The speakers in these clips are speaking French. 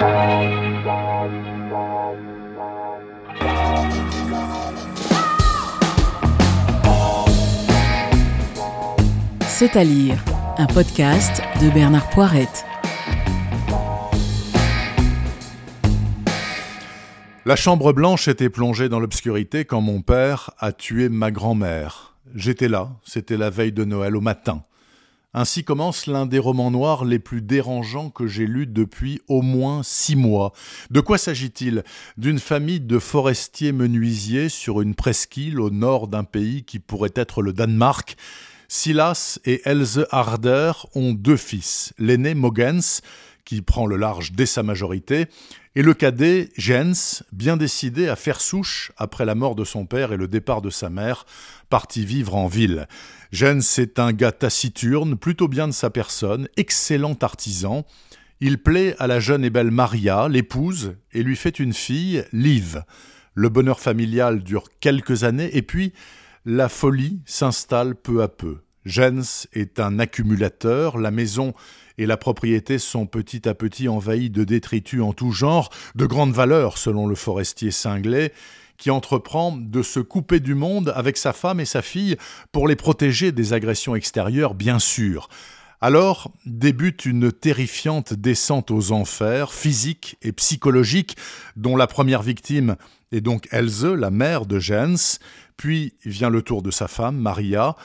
C'est à lire, un podcast de Bernard Poirette. La chambre blanche était plongée dans l'obscurité quand mon père a tué ma grand-mère. J'étais là, c'était la veille de Noël au matin. Ainsi commence l'un des romans noirs les plus dérangeants que j'ai lus depuis au moins six mois. De quoi s'agit-il? D'une famille de forestiers menuisiers sur une presqu'île au nord d'un pays qui pourrait être le Danemark. Silas et Else Harder ont deux fils, l'aîné Mogens, qui prend le large dès sa majorité, et le cadet Jens, bien décidé à faire souche après la mort de son père et le départ de sa mère, parti vivre en ville. Jens est un gars taciturne, plutôt bien de sa personne, excellent artisan. Il plaît à la jeune et belle Maria, l'épouse, et lui fait une fille, Liv. Le bonheur familial dure quelques années, et puis la folie s'installe peu à peu. Jens est un accumulateur, la maison et la propriété sont petit à petit envahies de détritus en tout genre, de grande valeur selon le forestier cinglé, qui entreprend de se couper du monde avec sa femme et sa fille pour les protéger des agressions extérieures, bien sûr. Alors débute une terrifiante descente aux enfers, physique et psychologique, dont la première victime est donc Else, la mère de Jens, puis vient le tour de sa femme, Maria,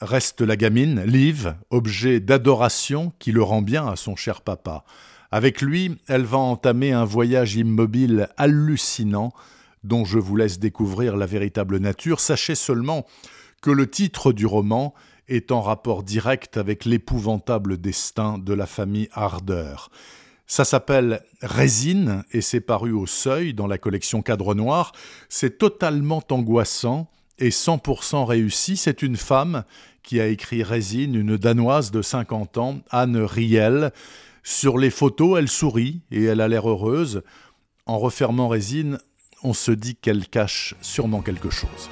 reste la gamine, Liv, objet d'adoration qui le rend bien à son cher papa. Avec lui, elle va entamer un voyage immobile hallucinant dont je vous laisse découvrir la véritable nature. Sachez seulement que le titre du roman est en rapport direct avec l'épouvantable destin de la famille Harder. Ça s'appelle Résine et c'est paru au seuil dans la collection Cadre Noir. C'est totalement angoissant et 100% réussi. C'est une femme qui a écrit Résine, une Danoise de 50 ans, Anne Riel. Sur les photos, elle sourit et elle a l'air heureuse. En refermant Résine, on se dit qu'elle cache sûrement quelque chose.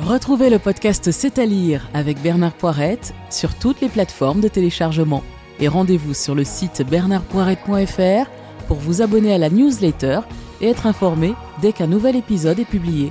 Retrouvez le podcast C'est à lire avec Bernard Poirette sur toutes les plateformes de téléchargement. Et rendez-vous sur le site bernardpoirette.fr pour vous abonner à la newsletter et être informé dès qu'un nouvel épisode est publié.